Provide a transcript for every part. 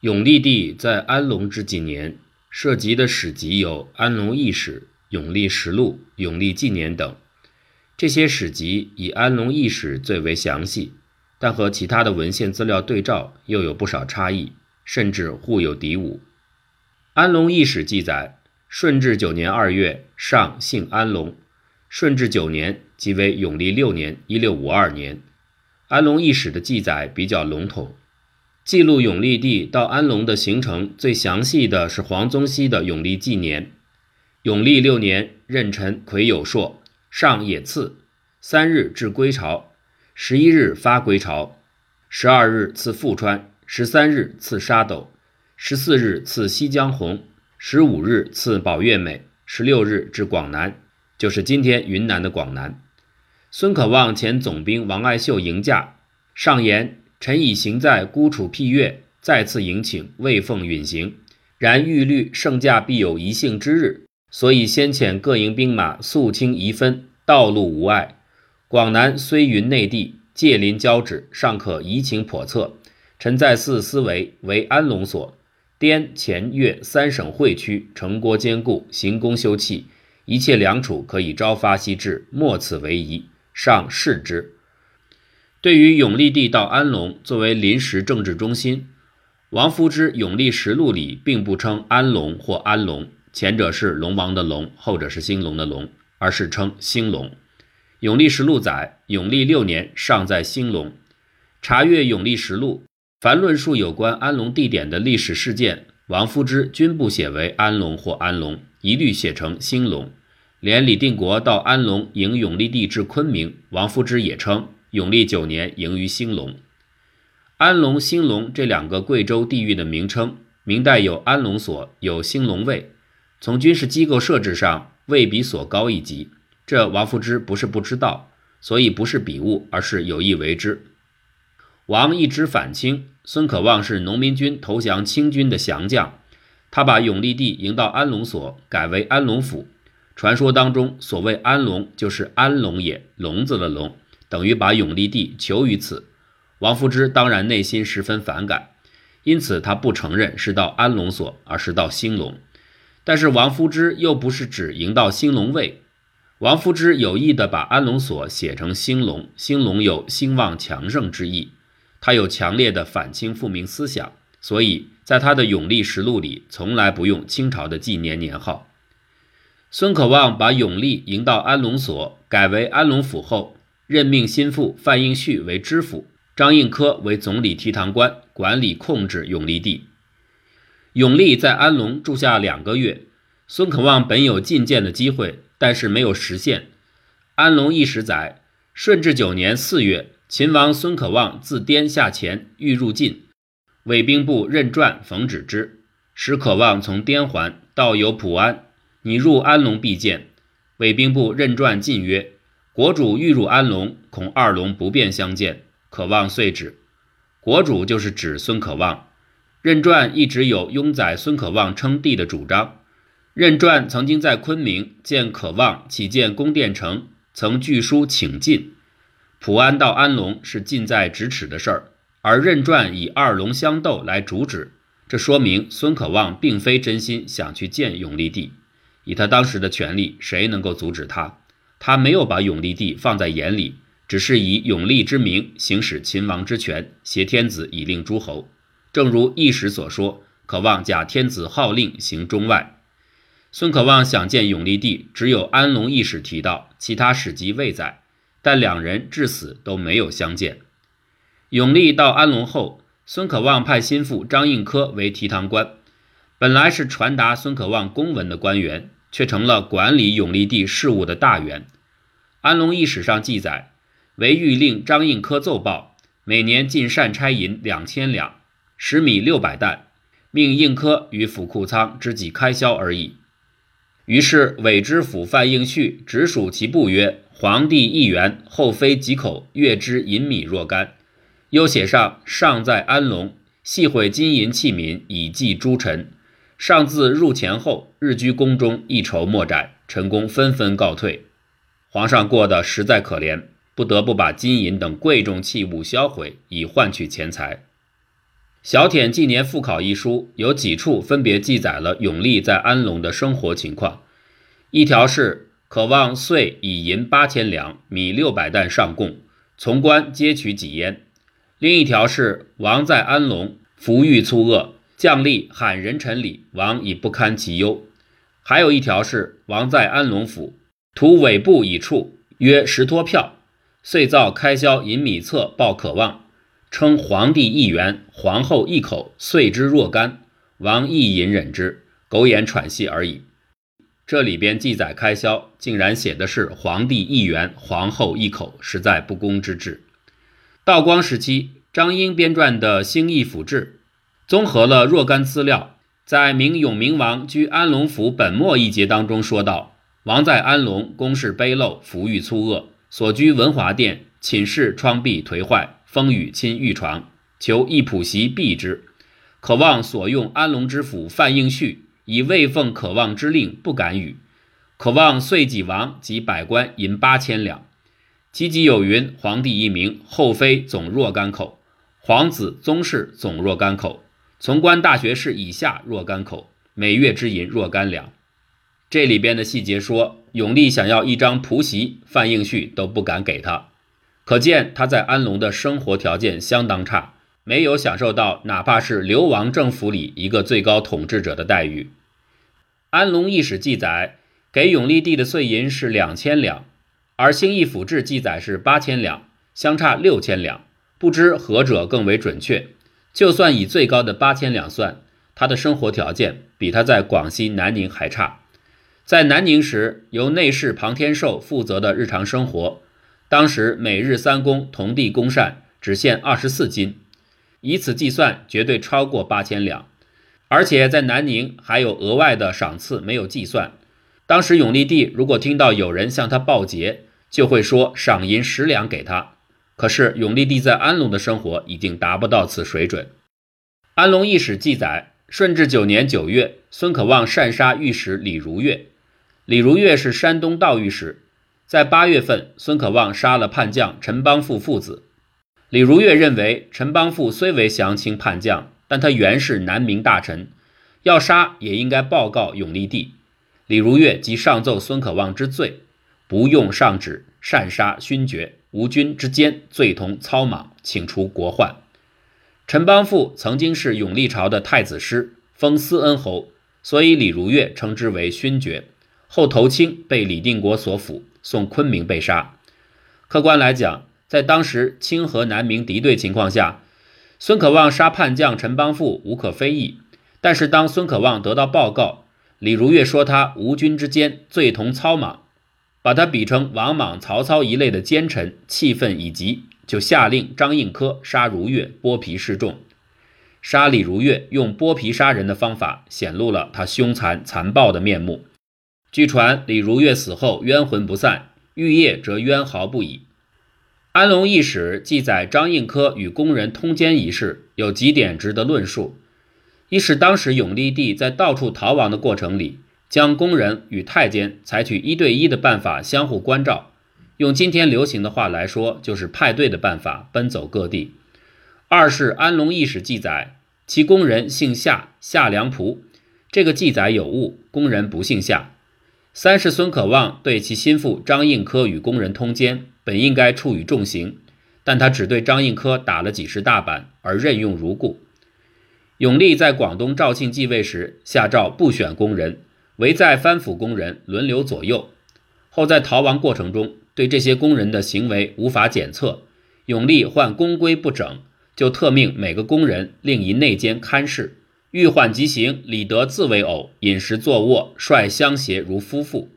永历帝在安隆之几年，涉及的史籍有《安隆义史》《永历实录》《永历纪年》等。这些史籍以《安隆义史》最为详细，但和其他的文献资料对照又有不少差异，甚至互有敌伍。《安隆义史》记载，顺治九年二月，上姓安隆。顺治九年即为永历六年（一六五二年）。安隆义史的记载比较笼统。记录永历帝到安龙的行程最详细的是黄宗羲的《永历纪年》。永历六年，壬辰癸酉朔，上也次，三日至归巢，十一日发归巢，十二日赐富川，十三日赐沙斗，十四日赐西江红，十五日赐宝月美，十六日至广南，就是今天云南的广南。孙可望前总兵王爱秀迎驾，上言。臣已行在孤楚僻岳，再次迎请，未奉允行。然欲虑圣驾必有一幸之日，所以先遣各营兵马肃清疑分，道路无碍。广南虽云内地，界临交趾，尚可移情叵测。臣在寺思维，为安龙所，滇黔粤三省会区，城郭坚固，行宫修葺，一切良处可以朝发夕至，莫此为宜。上视之。对于永历帝到安龙作为临时政治中心，王夫之《永历实录》里并不称安龙或安隆，前者是龙王的龙，后者是兴隆的隆，而是称兴隆。《永历实录》载，永历六年尚在兴隆。查阅《永历实录》，凡论述有关安龙地点的历史事件，王夫之均不写为安龙或安隆，一律写成兴隆。连李定国到安龙迎永历帝至昆明，王夫之也称。永历九年，迎于兴隆、安龙、兴隆这两个贵州地域的名称，明代有安龙所，有兴隆卫。从军事机构设置上，卫比所高一级。这王夫之不是不知道，所以不是笔误，而是有意为之。王一直反清，孙可望是农民军投降清军的降将，他把永历帝迎到安龙所，改为安龙府。传说当中，所谓安龙，就是安龙也，笼子的笼。等于把永历帝囚于此，王夫之当然内心十分反感，因此他不承认是到安龙所，而是到兴隆。但是王夫之又不是只迎到兴隆卫，王夫之有意的把安龙所写成兴隆，兴隆有兴旺强盛之意，他有强烈的反清复明思想，所以在他的《永历实录》里从来不用清朝的纪年年号。孙可望把永历迎到安龙所，改为安龙府后。任命心腹范应绪为知府，张应科为总理提堂官，管理控制永历帝。永历在安龙住下两个月，孙可望本有觐见的机会，但是没有实现。安龙一时载，顺治九年四月，秦王孙可望自滇下前欲入晋，伪兵部任传冯止之，使可望从滇还，到有普安，你入安龙必见。伪兵部任传进曰。国主欲入安龙，恐二龙不便相见，可望遂止。国主就是指孙可望。任传一直有拥载孙可望称帝的主张。任传曾经在昆明见可望起建宫殿城，曾据书请进。普安到安龙是近在咫尺的事儿，而任传以二龙相斗来阻止，这说明孙可望并非真心想去见永历帝。以他当时的权力，谁能够阻止他？他没有把永历帝放在眼里，只是以永历之名行使秦王之权，挟天子以令诸侯。正如易史所说，渴望假天子号令行中外。孙可望想见永历帝，只有安龙一史提到，其他史籍未载。但两人至死都没有相见。永历到安龙后，孙可望派心腹张应科为提堂官，本来是传达孙可望公文的官员。却成了管理永历帝事务的大员。安隆义史上记载，为欲令张应科奏报，每年进善差银两千两，食米六百担，命应科与府库仓支给开销而已。于是伪知府范应绪直属其部曰：“皇帝一元，后妃几口，月之银米若干。”又写上：“尚在安龙，系毁金银器皿，以祭诸臣。”上自入前后，日居宫中，一筹莫展，臣工纷纷告退。皇上过得实在可怜，不得不把金银等贵重器物销毁，以换取钱财。小舔纪年复考》一书有几处分别记载了永历在安龙的生活情况。一条是渴望岁以银八千两、米六百担上贡，从官皆取己焉；另一条是王在安龙，服御粗恶，将吏喊人臣礼，王已不堪其忧。还有一条是王在安龙府，图尾部已处，约十托票，遂造开销银米册报渴望。称皇帝一元，皇后一口，遂之若干。王亦隐忍之，苟延喘息而已。这里边记载开销，竟然写的是皇帝一元，皇后一口，实在不公之至。道光时期，张英编撰的《兴义府志》，综合了若干资料，在明永明王居安龙府本末一节当中说道：王在安龙，宫室卑陋，服御粗恶，所居文华殿，寝室窗壁颓坏。风雨侵玉床，求一仆席避之。渴望所用安龙之府范应绪以未奉渴望之令，不敢与。渴望遂己王及百官银八千两。积极有云：皇帝一名，后妃总若干口；皇子宗室总若干口；从官大学士以下若干口，每月之银若干两。这里边的细节说，永历想要一张仆席，范应绪都不敢给他。可见他在安龙的生活条件相当差，没有享受到哪怕是流亡政府里一个最高统治者的待遇。安龙一史记载，给永历帝的碎银是两千两，而兴义府志记载是八千两，相差六千两，不知何者更为准确。就算以最高的八千两算，他的生活条件比他在广西南宁还差。在南宁时，由内侍庞天寿负责的日常生活。当时每日三公同地公膳只限二十四斤，以此计算，绝对超过八千两。而且在南宁还有额外的赏赐没有计算。当时永历帝如果听到有人向他报捷，就会说赏银十两给他。可是永历帝在安龙的生活已经达不到此水准。安龙一史记载，顺治九年九月，孙可望擅杀御史李如月。李如月是山东道御史。在八月份，孙可望杀了叛将陈邦富父子。李如月认为，陈邦富虽为降清叛将，但他原是南明大臣，要杀也应该报告永历帝。李如月即上奏孙可望之罪，不用上旨，擅杀勋爵，无君之奸，罪同操莽，请除国患。陈邦富曾经是永历朝的太子师，封思恩侯，所以李如月称之为勋爵。后投清，被李定国所俘。宋昆明被杀。客观来讲，在当时清和南明敌对情况下，孙可望杀叛将陈邦富无可非议。但是当孙可望得到报告，李如月说他吴军之奸，罪同操莽，把他比成王莽、曹操一类的奸臣，气愤已极，就下令张应科杀如月，剥皮示众。杀李如月用剥皮杀人的方法，显露了他凶残残暴的面目。据传，李如月死后冤魂不散，玉叶则冤嚎不已。安龙异史记载张应科与宫人通奸一事，有几点值得论述：一是当时永历帝在到处逃亡的过程里，将宫人与太监采取一对一的办法相互关照，用今天流行的话来说，就是派对的办法奔走各地；二是安龙异史记载其宫人姓夏，夏良仆，这个记载有误，宫人不姓夏。三是孙可望对其心腹张应科与工人通奸，本应该处以重刑，但他只对张应科打了几十大板，而任用如故。永历在广东肇庆继位时，下诏不选工人，唯在藩府工人轮流左右。后在逃亡过程中，对这些工人的行为无法检测，永历患宫规不整，就特命每个工人另一内监看事。欲缓即行，李德自为偶，饮食坐卧，率相携如夫妇。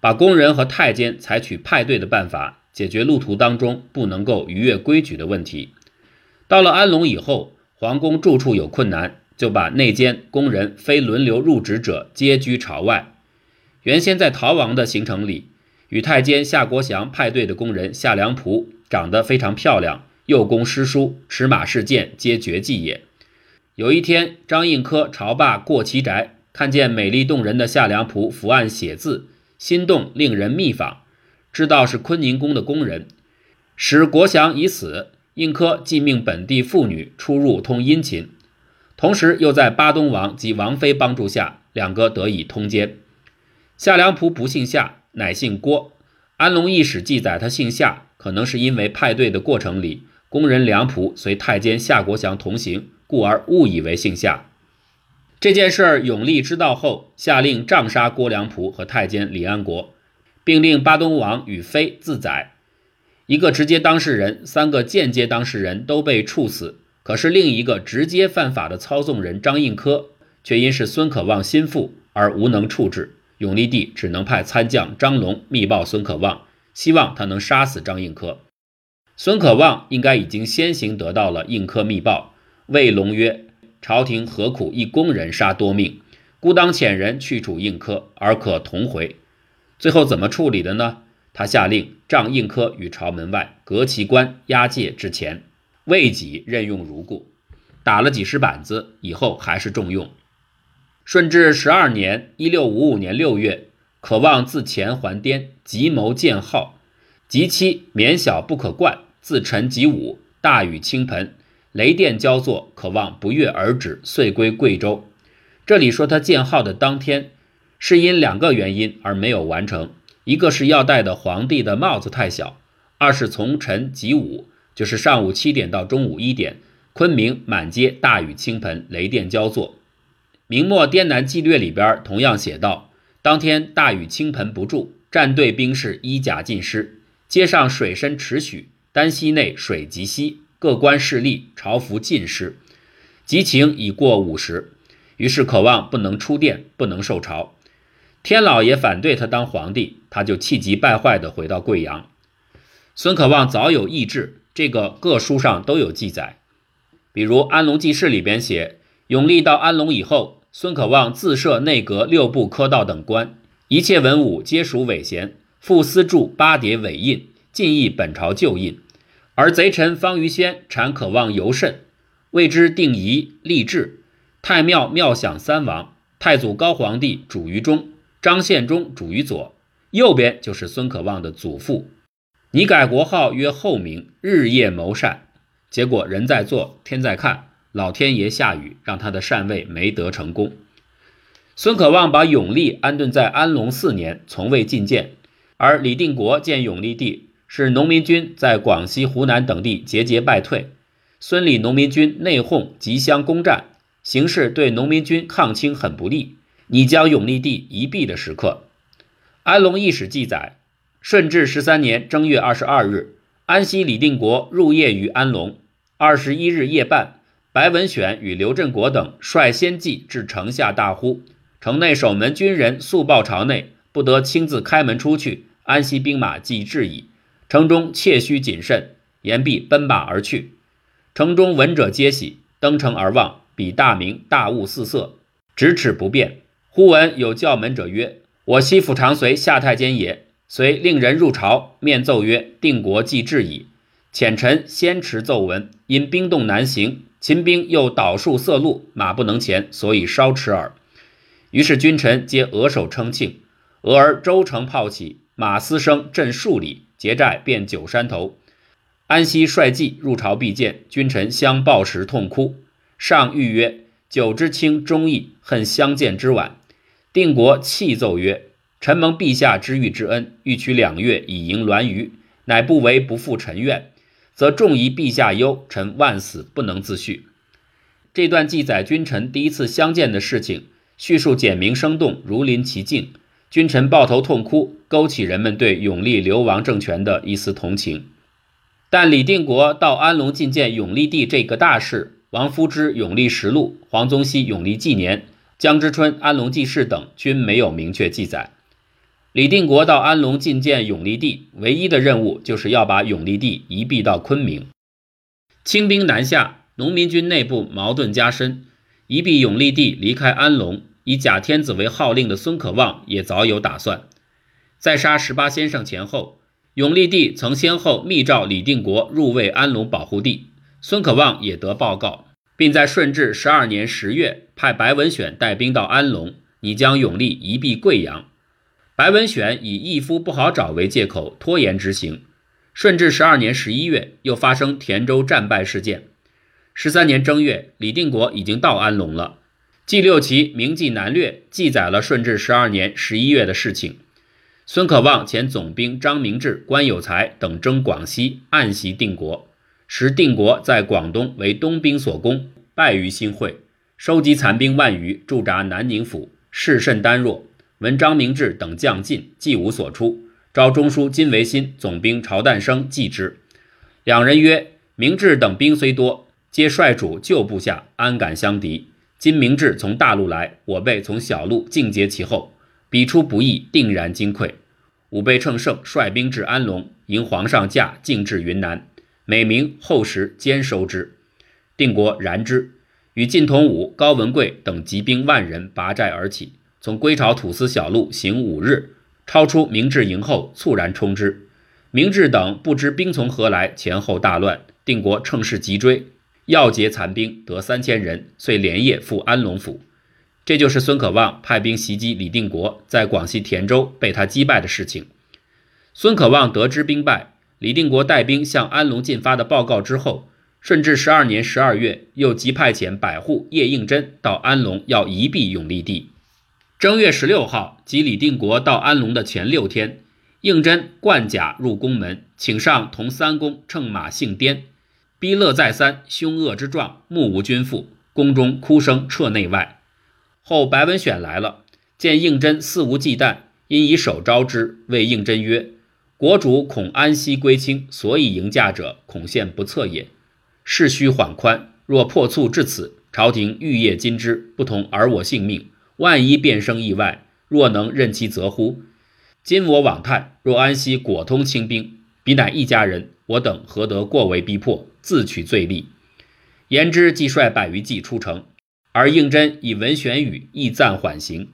把宫人和太监采取派对的办法，解决路途当中不能够逾越规矩的问题。到了安龙以后，皇宫住处有困难，就把内监、宫人非轮流入职者皆居朝外。原先在逃亡的行程里，与太监夏国祥派对的宫人夏良仆，长得非常漂亮，幼工诗书，持马试剑，皆绝技也。有一天，张应科朝罢过其宅，看见美丽动人的夏良仆伏案写字，心动，令人密访，知道是坤宁宫的宫人。使国祥已死，应科即命本地妇女出入通殷勤，同时又在巴东王及王妃帮助下，两个得以通奸。夏良璞不姓夏，乃姓郭。安龙异史记载他姓夏，可能是因为派对的过程里，工人梁璞随太监夏国祥同行，故而误以为姓夏。这件事儿，永历知道后，下令杖杀郭良璞和太监李安国，并令巴东王与妃自宰。一个直接当事人，三个间接当事人都被处死。可是另一个直接犯法的操纵人张应科，却因是孙可望心腹而无能处置。永历帝只能派参将张龙密报孙可望，希望他能杀死张应科。孙可望应该已经先行得到了应科密报，谓龙曰。朝廷何苦一工人杀多命？孤当遣人去处应科，而可同回。最后怎么处理的呢？他下令杖应科于朝门外，革其官，押解至前，未己任用如故。打了几十板子以后，还是重用。顺治十二年（一六五五年六月），渴望自前还滇，急谋建号，及期绵小不可冠，自陈及武，大雨倾盆。雷电交作，可望不悦而止，遂归贵州。这里说他建号的当天，是因两个原因而没有完成：一个是要戴的皇帝的帽子太小；二是从晨及午，就是上午七点到中午一点，昆明满街大雨倾盆，雷电交作。明末《滇南纪略》里边同样写道：当天大雨倾盆不住，战队兵士衣甲尽湿，街上水深尺许，丹溪内水极稀。各官势力朝服尽失，急情已过午时，于是渴望不能出殿，不能受朝。天老爷反对他当皇帝，他就气急败坏地回到贵阳。孙可望早有意志，这个各书上都有记载。比如《安龙记事》里边写，永历到安龙以后，孙可望自设内阁六部科道等官，一切文武皆属伪贤，复私铸八叠伪印，尽议本朝旧印。而贼臣方于先产可望尤甚，为之定仪立制。太庙庙享三王，太祖高皇帝主于中，张献忠主于左，右边就是孙可望的祖父。你改国号曰后明，日夜谋善，结果人在做天在看，老天爷下雨，让他的禅位没得成功。孙可望把永历安顿在安龙四年，从未觐见，而李定国见永历帝。是农民军在广西、湖南等地节节败退，孙李农民军内讧，即相攻占，形势对农民军抗清很不利。你将永历帝一毙的时刻，安龙异史记载：顺治十三年正月二十二日，安西李定国入夜于安龙。二十一日夜半，白文选与刘振国等率先骑至城下，大呼：城内守门军人速报朝内，不得亲自开门出去。安西兵马即至矣。城中切须谨慎，言毕，奔马而去。城中闻者皆喜，登城而望，比大明大雾四色，咫尺不变。忽闻有叫门者曰：“我西府常随夏太监也。”遂令人入朝，面奏曰：“定国既至矣。”遣臣先持奏闻，因兵动难行，秦兵又倒树塞路，马不能前，所以稍迟耳。于是君臣皆额首称庆。俄而州城炮起，马嘶声震数里。结寨便九山头，安西率骑入朝必见，君臣相抱时痛哭。上谕曰：“久之轻忠义，恨相见之晚。”定国泣奏曰：“臣蒙陛下知遇之恩，欲取两月以迎栾舆，乃不为不负臣愿，则重疑陛下忧，臣万死不能自叙。”这段记载君臣第一次相见的事情，叙述简明生动，如临其境。君臣抱头痛哭，勾起人们对永历流亡政权的一丝同情。但李定国到安龙觐见永历帝这个大事，王夫之《永历实录》、黄宗羲《永历纪年》、江之春《安龙记事》等均没有明确记载。李定国到安龙觐见永历帝，唯一的任务就是要把永历帝移避到昆明。清兵南下，农民军内部矛盾加深，移避永历帝离开安龙。以假天子为号令的孙可望也早有打算。在杀十八先生前后，永历帝曾先后密诏李定国入卫安龙保护地，孙可望也得报告，并在顺治十二年十月派白文选带兵到安龙，拟将永历移避贵阳。白文选以义夫不好找为借口拖延执行。顺治十二年十一月，又发生田州战败事件。十三年正月，李定国已经到安龙了。纪六奇《明记南略》记载了顺治十二年十一月的事情。孙可望遣总兵张明志、关有才等征广西，暗袭定国，时定国在广东为东兵所攻，败于新会，收集残兵万余，驻扎南宁府，势甚单弱。闻张明志等将进，既无所出，召中书金维新、总兵曹旦生继之。两人曰：“明志等兵虽多，皆率主旧部下，安敢相敌？今明志从大路来，我辈从小路尽截其后。”彼出不意，定然惊溃。吾辈乘胜，率兵至安龙，迎皇上驾，进至云南。每明后时兼收之。定国然之，与晋同武、高文贵等集兵万人，拔寨而起，从归巢土司小路行五日，超出明治营后，猝然冲之。明治等不知兵从何来，前后大乱。定国乘势急追，要劫残兵，得三千人，遂连夜赴安龙府。这就是孙可望派兵袭击李定国，在广西田州被他击败的事情。孙可望得知兵败，李定国带兵向安龙进发的报告之后，顺治十二年十二月，又即派遣百户叶应真到安龙要移臂永历帝。正月十六号，即李定国到安龙的前六天，应真冠甲入宫门，请上同三公乘马姓颠，逼勒再三，凶恶之状，目无君父，宫中哭声彻内外。后白文选来了，见应真肆无忌惮，因以手招之，谓应真曰：“国主恐安息归清，所以迎驾者，恐陷不测也。事须缓宽，若破促至此，朝廷欲业今之，不同而我性命，万一变生意外，若能任其责乎？今我往叹，若安息果通清兵，彼乃一家人，我等何得过为逼迫，自取罪利？”言之，即率百余骑出城。而应真以文选语亦暂缓行。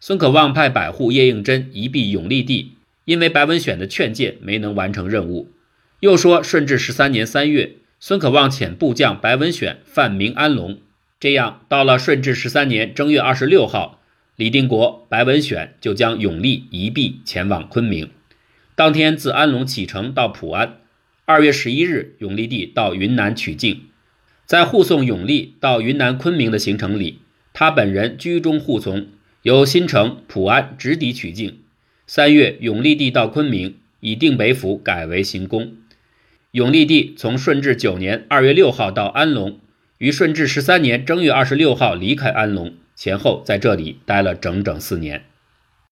孙可望派百户叶应真移避永历帝，因为白文选的劝谏没能完成任务。又说顺治十三年三月，孙可望遣部将白文选犯明安龙。这样到了顺治十三年正月二十六号，李定国、白文选就将永历移避前往昆明。当天自安龙启程到普安。二月十一日，永历帝到云南取境。在护送永历到云南昆明的行程里，他本人居中护从，由新城、普安直抵曲靖。三月，永历帝到昆明，以定北府改为行宫。永历帝从顺治九年二月六号到安龙，于顺治十三年正月二十六号离开安龙，前后在这里待了整整四年。